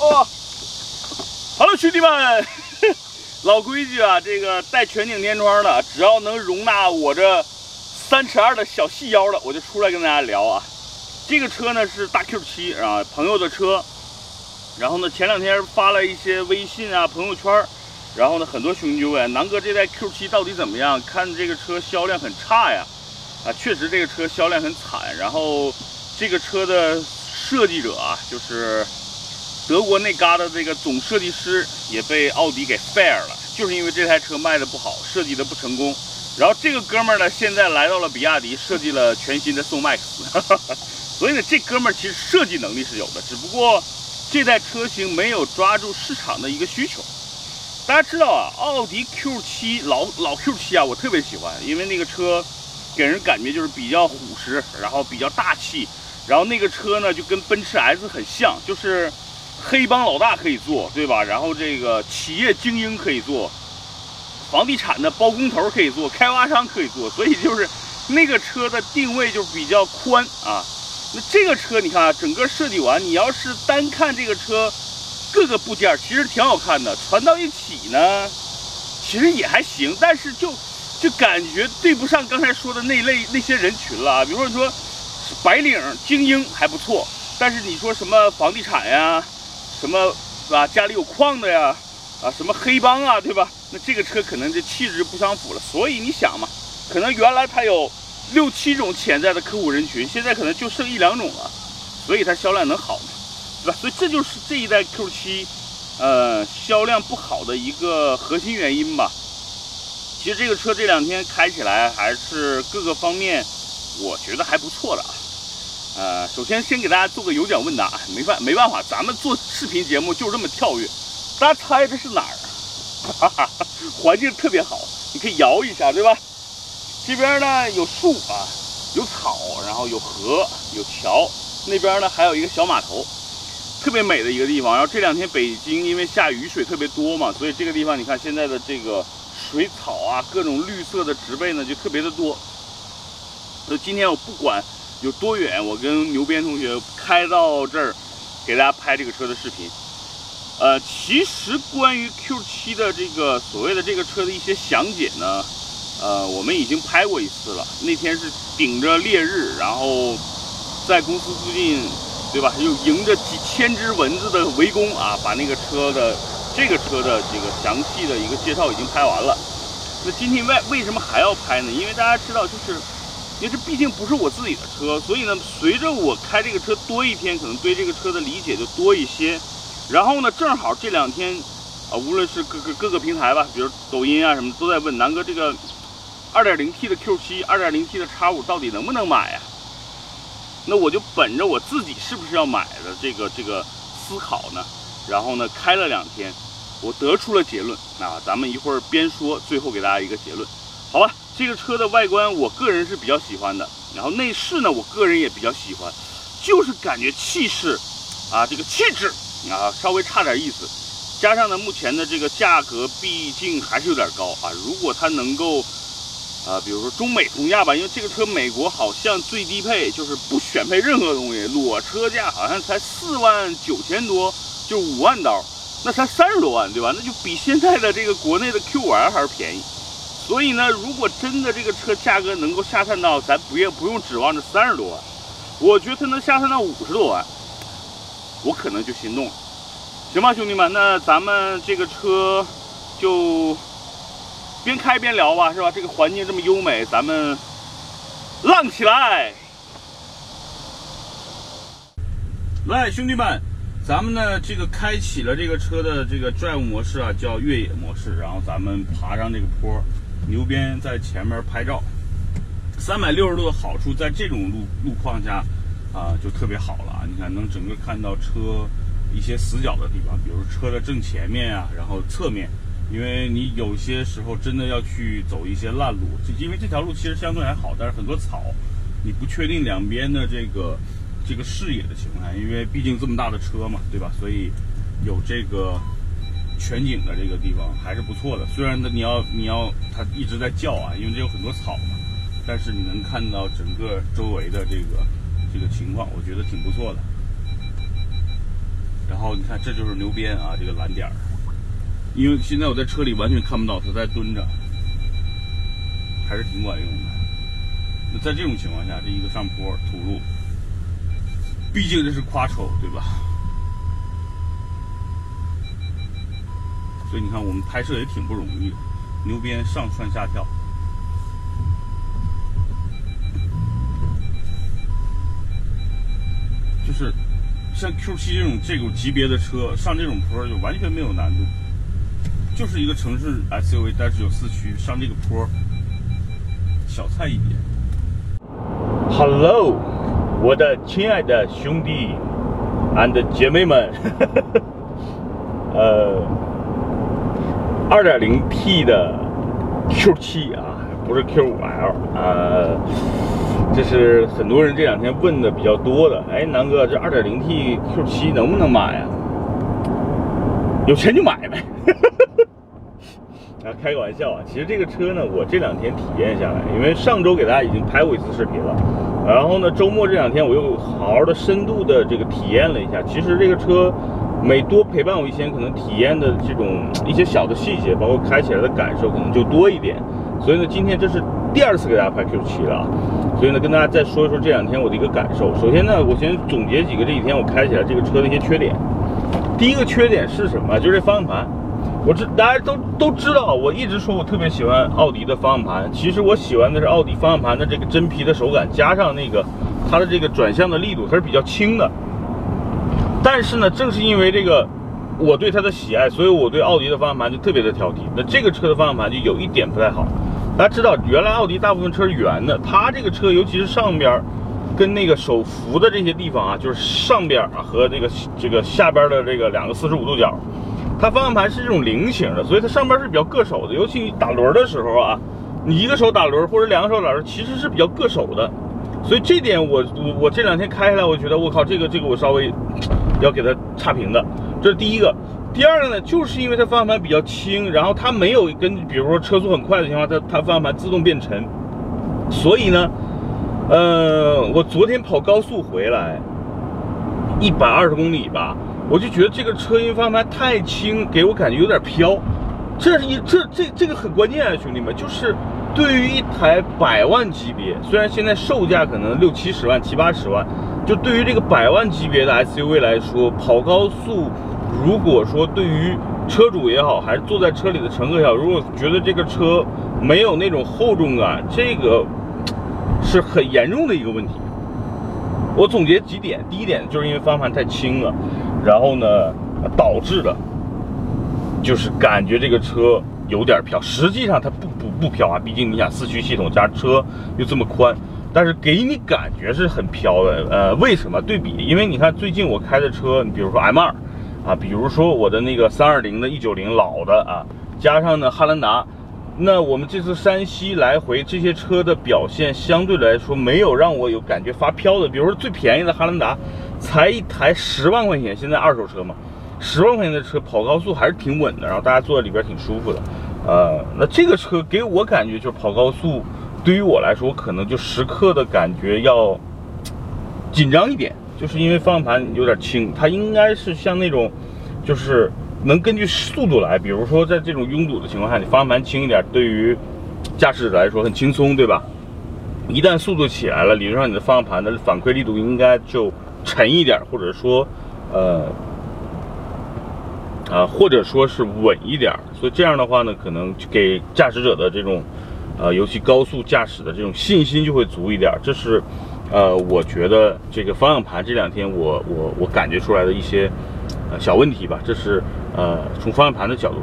哦，Hello，兄弟们，老规矩啊，这个带全景天窗的，只要能容纳我这三尺二的小细腰的，我就出来跟大家聊啊。这个车呢是大 Q 七啊，朋友的车。然后呢，前两天发了一些微信啊、朋友圈，然后呢，很多兄弟就问南哥这代 Q 七到底怎么样？看这个车销量很差呀。啊，确实这个车销量很惨。然后这个车的设计者啊，就是德国那嘎达这个总设计师也被奥迪给 fire 了，就是因为这台车卖的不好，设计的不成功。然后这个哥们儿呢，现在来到了比亚迪，设计了全新的宋 MAX。所以呢，这哥们儿其实设计能力是有的，只不过这代车型没有抓住市场的一个需求。大家知道啊，奥迪 Q7 老老 Q7 啊，我特别喜欢，因为那个车给人感觉就是比较虎实，然后比较大气，然后那个车呢就跟奔驰 S 很像，就是黑帮老大可以做，对吧？然后这个企业精英可以做，房地产的包工头可以做，开发商可以做，所以就是那个车的定位就比较宽啊。那这个车你看啊，整个设计完，你要是单看这个车各个部件，其实挺好看的。传到一起呢，其实也还行，但是就就感觉对不上刚才说的那类那些人群了啊。比如说你说白领精英还不错，但是你说什么房地产呀，什么啊家里有矿的呀，啊什么黑帮啊，对吧？那这个车可能这气质不相符了。所以你想嘛，可能原来它有。六七种潜在的客户人群，现在可能就剩一两种了，所以它销量能好吗？对吧？所以这就是这一代 Q7，呃，销量不好的一个核心原因吧。其实这个车这两天开起来还是各个方面，我觉得还不错的啊。呃，首先先给大家做个有奖问答，没办没办法，咱们做视频节目就这么跳跃。大家猜这是哪儿？哈哈，环境特别好，你可以摇一下，对吧？这边呢有树啊，有草，然后有河，有桥。那边呢还有一个小码头，特别美的一个地方。然后这两天北京因为下雨水特别多嘛，所以这个地方你看现在的这个水草啊，各种绿色的植被呢就特别的多。所以今天我不管有多远，我跟牛鞭同学开到这儿，给大家拍这个车的视频。呃，其实关于 Q7 的这个所谓的这个车的一些详解呢。呃，我们已经拍过一次了。那天是顶着烈日，然后在公司附近，对吧？又迎着几千只蚊子的围攻啊，把那个车的这个车的这个详细的一个介绍已经拍完了。那今天为为什么还要拍呢？因为大家知道，就是因为这毕竟不是我自己的车，所以呢，随着我开这个车多一天，可能对这个车的理解就多一些。然后呢，正好这两天啊，无论是各个各个平台吧，比如抖音啊什么，都在问南哥这个。2.0T 的 Q7、2.0T 的 X5 到底能不能买呀？那我就本着我自己是不是要买的这个这个思考呢，然后呢开了两天，我得出了结论。那咱们一会儿边说，最后给大家一个结论，好吧？这个车的外观我个人是比较喜欢的，然后内饰呢，我个人也比较喜欢，就是感觉气势啊，这个气质啊稍微差点意思，加上呢目前的这个价格毕竟还是有点高啊，如果它能够。啊，比如说中美同价吧，因为这个车美国好像最低配就是不选配任何东西，裸车价好像才四万九千多，就五万刀，那才三十多万，对吧？那就比现在的这个国内的 Q5L 还是便宜。所以呢，如果真的这个车价格能够下探到，咱不也不用指望着三十多万，我觉得它能下探到五十多万，我可能就心动了，行吧，兄弟们，那咱们这个车就。边开边聊吧，是吧？这个环境这么优美，咱们浪起来！来，兄弟们，咱们呢这个开启了这个车的这个 drive 模式啊，叫越野模式。然后咱们爬上这个坡，牛鞭在前面拍照，三百六十度的好处，在这种路路况下啊，就特别好了！你看，能整个看到车一些死角的地方，比如车的正前面啊，然后侧面。因为你有些时候真的要去走一些烂路，就因为这条路其实相对还好，但是很多草，你不确定两边的这个这个视野的情况下，因为毕竟这么大的车嘛，对吧？所以有这个全景的这个地方还是不错的。虽然呢，你要你要它一直在叫啊，因为这有很多草嘛，但是你能看到整个周围的这个这个情况，我觉得挺不错的。然后你看，这就是牛鞭啊，这个蓝点儿。因为现在我在车里完全看不到它在蹲着，还是挺管用的。那在这种情况下，这一个上坡土路，毕竟这是夸丑，对吧？所以你看，我们拍摄也挺不容易的，牛鞭上蹿下跳，就是像 Q7 这种这种级别的车上这种坡就完全没有难度。就是一个城市 SUV，但是有四驱，上这个坡，小菜一碟。Hello，我的亲爱的兄弟 and 姐妹们，呃，2.0T 的 Q7 啊，不是 Q5L 啊，这是很多人这两天问的比较多的。哎，南哥，这 2.0T Q7 能不能买呀？有钱就买呗。啊，开个玩笑啊！其实这个车呢，我这两天体验下来，因为上周给大家已经拍过一次视频了，然后呢，周末这两天我又好好的深度的这个体验了一下。其实这个车每多陪伴我一天，可能体验的这种一些小的细节，包括开起来的感受，可能就多一点。所以呢，今天这是第二次给大家拍 Q7 了！所以呢，跟大家再说一说这两天我的一个感受。首先呢，我先总结几个这几天我开起来这个车的一些缺点。第一个缺点是什么？就是这方向盘。我知大家都都知道，我一直说我特别喜欢奥迪的方向盘。其实我喜欢的是奥迪方向盘的这个真皮的手感，加上那个它的这个转向的力度，它是比较轻的。但是呢，正是因为这个我对它的喜爱，所以我对奥迪的方向盘就特别的挑剔。那这个车的方向盘就有一点不太好。大家知道，原来奥迪大部分车是圆的，它这个车尤其是上边跟那个手扶的这些地方啊，就是上边啊和这个这个下边的这个两个四十五度角。它方向盘是这种菱形的，所以它上边是比较硌手的。尤其打轮的时候啊，你一个手打轮或者两个手打轮，其实是比较硌手的。所以这点我我我这两天开下来，我觉得我靠，这个这个我稍微要给它差评的。这是第一个。第二个呢，就是因为它方向盘比较轻，然后它没有跟比如说车速很快的情况，它它方向盘自动变沉。所以呢，呃，我昨天跑高速回来，一百二十公里吧。我就觉得这个车因为方向盘太轻，给我感觉有点飘。这是一这这这个很关键啊，兄弟们，就是对于一台百万级别，虽然现在售价可能六七十万、七八十万，就对于这个百万级别的 SUV 来说，跑高速，如果说对于车主也好，还是坐在车里的乘客也好，如果觉得这个车没有那种厚重感，这个是很严重的一个问题。我总结几点，第一点就是因为方向盘太轻了。然后呢，导致的，就是感觉这个车有点飘。实际上它不不不飘啊，毕竟你想四驱系统加车又这么宽，但是给你感觉是很飘的。呃，为什么？对比，因为你看最近我开的车，你比如说 M2 啊，比如说我的那个320的 E90 老的啊，加上呢汉兰达，那我们这次山西来回这些车的表现相对来说没有让我有感觉发飘的。比如说最便宜的汉兰达。才一台十万块钱，现在二手车嘛，十万块钱的车跑高速还是挺稳的，然后大家坐在里边挺舒服的。呃，那这个车给我感觉就是跑高速，对于我来说，可能就时刻的感觉要紧张一点，就是因为方向盘有点轻，它应该是像那种，就是能根据速度来，比如说在这种拥堵的情况下，你方向盘轻一点，对于驾驶者来说很轻松，对吧？一旦速度起来了，理论上你的方向盘的反馈力度应该就。沉一点，或者说，呃，啊，或者说是稳一点，所以这样的话呢，可能给驾驶者的这种，呃，尤其高速驾驶的这种信心就会足一点。这是，呃，我觉得这个方向盘这两天我我我感觉出来的一些，呃，小问题吧。这是呃，从方向盘的角度。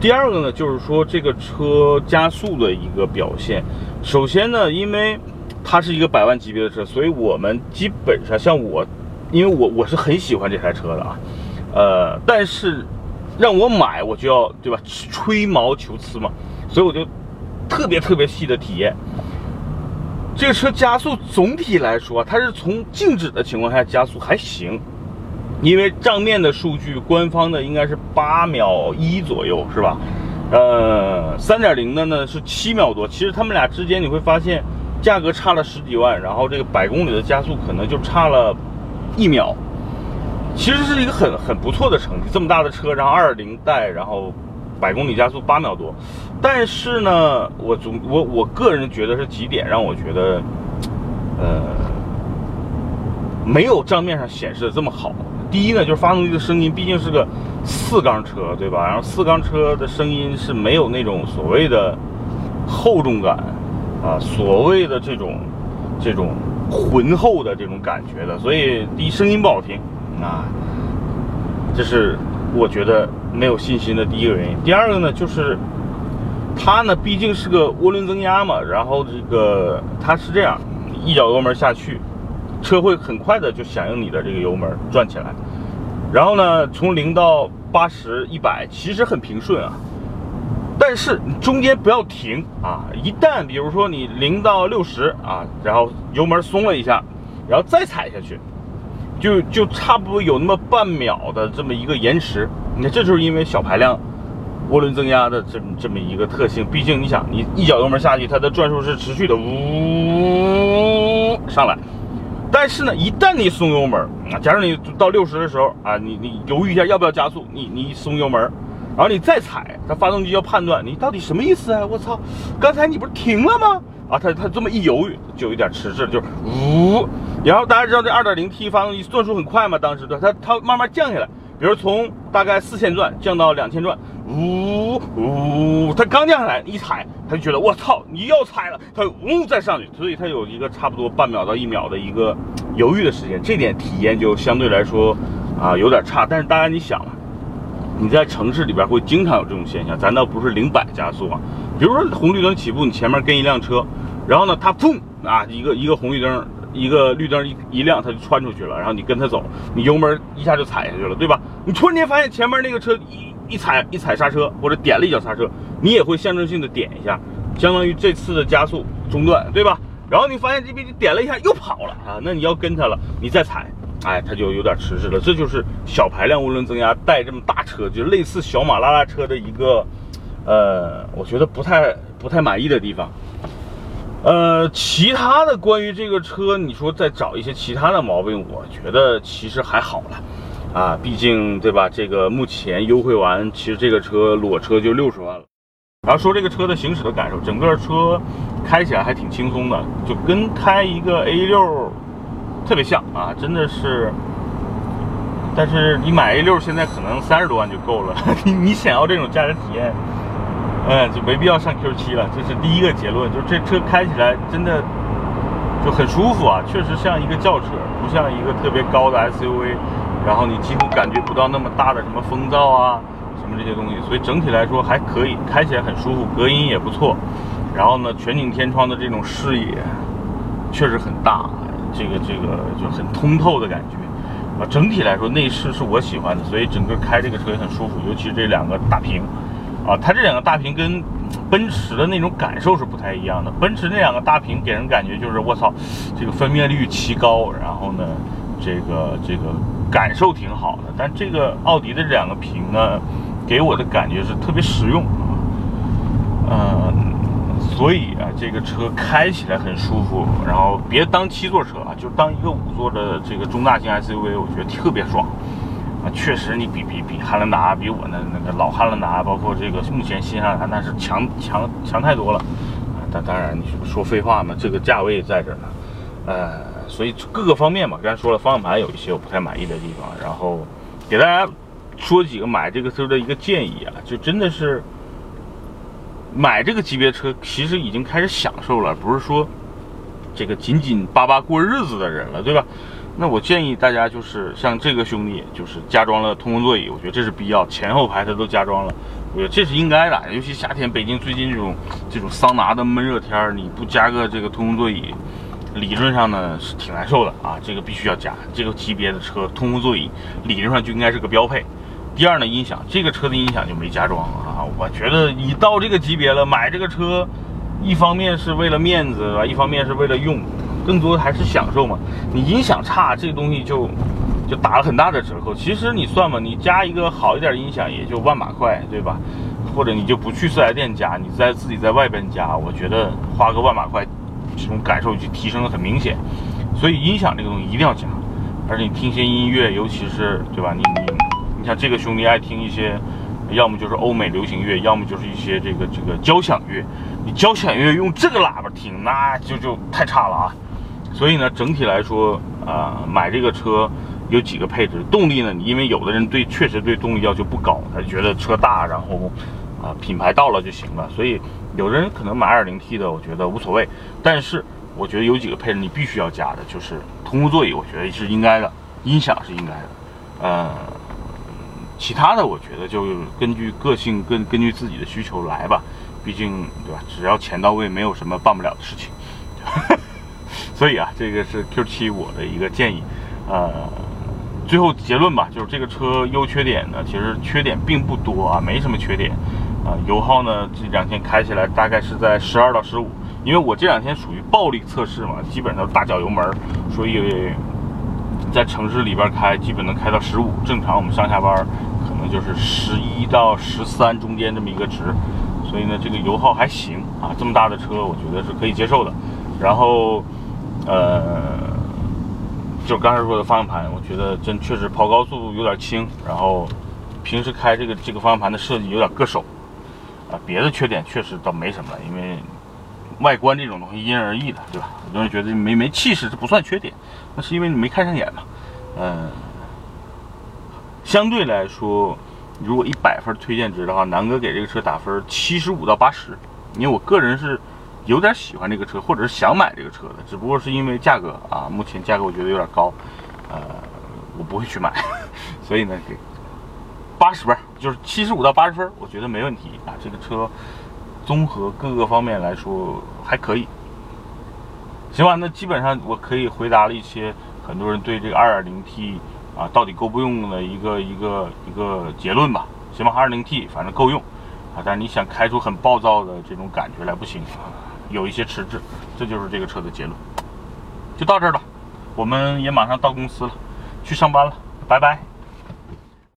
第二个呢，就是说这个车加速的一个表现。首先呢，因为它是一个百万级别的车，所以我们基本上像我。因为我我是很喜欢这台车的啊，呃，但是让我买我就要对吧，吹毛求疵嘛，所以我就特别特别细的体验。这个车加速总体来说，它是从静止的情况下加速还行，因为账面的数据，官方的应该是八秒一左右是吧？呃，三点零的呢是七秒多，其实他们俩之间你会发现价格差了十几万，然后这个百公里的加速可能就差了。一秒，其实是一个很很不错的成绩。这么大的车，然后二零代，然后百公里加速八秒多。但是呢，我总我我个人觉得是几点让我觉得，呃，没有账面上显示的这么好。第一呢，就是发动机的声音，毕竟是个四缸车，对吧？然后四缸车的声音是没有那种所谓的厚重感啊，所谓的这种这种浑厚的这种感觉的，所以第一声音不好听啊，这是我觉得没有信心的第一个原因。第二个呢，就是它呢毕竟是个涡轮增压嘛，然后这个它是这样，一脚油门下去。车会很快的就响应你的这个油门转起来，然后呢，从零到八十一百其实很平顺啊，但是你中间不要停啊，一旦比如说你零到六十啊，然后油门松了一下，然后再踩下去，就就差不多有那么半秒的这么一个延迟。你看，这就是因为小排量涡轮增压的这么这么一个特性。毕竟你想，你一脚油门下去，它的转速是持续的呜上来。但是呢，一旦你松油门啊，假如你到六十的时候啊，你你犹豫一下要不要加速，你你松油门，然后你再踩，它发动机要判断你到底什么意思啊？我操，刚才你不是停了吗？啊，它它这么一犹豫，就有点迟滞，就呜。然后大家知道这二点零 T 发动机转速很快嘛，当时对它它慢慢降下来，比如从大概四千转降到两千转。呜呜，它刚降下来，一踩，它就觉得我操，你要踩了，它呜再上去，所以它有一个差不多半秒到一秒的一个犹豫的时间，这点体验就相对来说啊有点差。但是大家你想啊，你在城市里边会经常有这种现象，咱倒不是零百加速啊，比如说红绿灯起步，你前面跟一辆车，然后呢它砰啊一个一个红绿灯，一个绿灯一一亮，它就穿出去了，然后你跟它走，你油门一下就踩下去了，对吧？你突然间发现前面那个车一。一踩一踩刹车，或者点了一脚刹车，你也会象征性的点一下，相当于这次的加速中断，对吧？然后你发现这边你点了一下又跑了啊，那你要跟它了，你再踩，哎，它就有点迟滞了。这就是小排量涡轮增压带这么大车，就类似小马拉拉车的一个，呃，我觉得不太不太满意的地方。呃，其他的关于这个车，你说再找一些其他的毛病，我觉得其实还好了。啊，毕竟对吧？这个目前优惠完，其实这个车裸车就六十万了。然后说这个车的行驶的感受，整个车开起来还挺轻松的，就跟开一个 A6 特别像啊，真的是。但是你买 A6 现在可能三十多万就够了，你你想要这种驾驶体验，嗯，就没必要上 Q7 了。这是第一个结论，就这车开起来真的就很舒服啊，确实像一个轿车，不像一个特别高的 SUV。然后你几乎感觉不到那么大的什么风噪啊，什么这些东西，所以整体来说还可以，开起来很舒服，隔音也不错。然后呢，全景天窗的这种视野确实很大，这个这个就很通透的感觉。啊，整体来说内饰是我喜欢的，所以整个开这个车也很舒服，尤其是这两个大屏。啊，它这两个大屏跟奔驰的那种感受是不太一样的。奔驰那两个大屏给人感觉就是我操，这个分辨率奇高，然后呢，这个这个。感受挺好的，但这个奥迪的这两个屏呢，给我的感觉是特别实用啊，嗯，所以啊，这个车开起来很舒服，然后别当七座车啊，就当一个五座的这个中大型 SUV，我觉得特别爽啊。确实，你比比比汉兰达，比我那那个老汉兰达，包括这个目前新汉兰达，那是强强强太多了啊。但当然，你说废话嘛，这个价位在这儿呢，呃。所以各个方面嘛，刚才说了，方向盘有一些我不太满意的地方，然后给大家说几个买这个车的一个建议啊，就真的是买这个级别车，其实已经开始享受了，不是说这个紧紧巴巴过日子的人了，对吧？那我建议大家就是像这个兄弟，就是加装了通风座椅，我觉得这是必要，前后排它都加装了，我觉得这是应该的，尤其夏天，北京最近这种这种桑拿的闷热天儿你不加个这个通风座椅。理论上呢是挺难受的啊，这个必须要加。这个级别的车通风座椅理论上就应该是个标配。第二呢，音响，这个车的音响就没加装啊。我觉得你到这个级别了，买这个车，一方面是为了面子吧，一方面是为了用，更多还是享受嘛。你音响差，这个东西就就打了很大的折扣。其实你算嘛，你加一个好一点音响也就万把块，对吧？或者你就不去四 S 店加，你在自己在外边加，我觉得花个万把块。这种感受就提升的很明显，所以音响这个东西一定要加，而且你听些音乐，尤其是对吧？你你你像这个兄弟爱听一些，要么就是欧美流行乐，要么就是一些这个这个交响乐。你交响乐用这个喇叭听，那就就太差了啊！所以呢，整体来说啊，买这个车有几个配置，动力呢？因为有的人对确实对动力要求不高，他觉得车大，然后啊品牌到了就行了。所以有的人可能买 2.0T 的，我觉得无所谓。但是我觉得有几个配置你必须要加的，就是通风座椅，我觉得是应该的，音响是应该的，呃，其他的我觉得就根据个性跟根据自己的需求来吧。毕竟，对吧？只要钱到位，没有什么办不了的事情。所以啊，这个是 Q7 我的一个建议。呃，最后结论吧，就是这个车优缺点呢，其实缺点并不多啊，没什么缺点。啊，油耗呢，这两天开起来大概是在十二到十五。因为我这两天属于暴力测试嘛，基本上大脚油门，所以在城市里边开，基本能开到十五。正常我们上下班可能就是十一到十三中间这么一个值。所以呢，这个油耗还行啊，这么大的车，我觉得是可以接受的。然后，呃，就刚才说的方向盘，我觉得真确实跑高速有点轻。然后，平时开这个这个方向盘的设计有点硌手啊。别的缺点确实倒没什么，因为外观这种东西因人而异的，对吧？很多人觉得没没气势，这不算缺点，那是因为你没看上眼嘛。嗯，相对来说。如果一百分推荐值的话，南哥给这个车打分七十五到八十，因为我个人是有点喜欢这个车，或者是想买这个车的，只不过是因为价格啊，目前价格我觉得有点高，呃，我不会去买，所以呢给八十分，就是七十五到八十分，我觉得没问题啊。这个车综合各个方面来说还可以，行吧？那基本上我可以回答了一些很多人对这个二点零 T。啊，到底够不用的一个一个一个结论吧？行吧，二零 T 反正够用啊，但是你想开出很暴躁的这种感觉来不行，有一些迟滞，这就是这个车的结论。就到这儿了，我们也马上到公司了，去上班了，拜拜。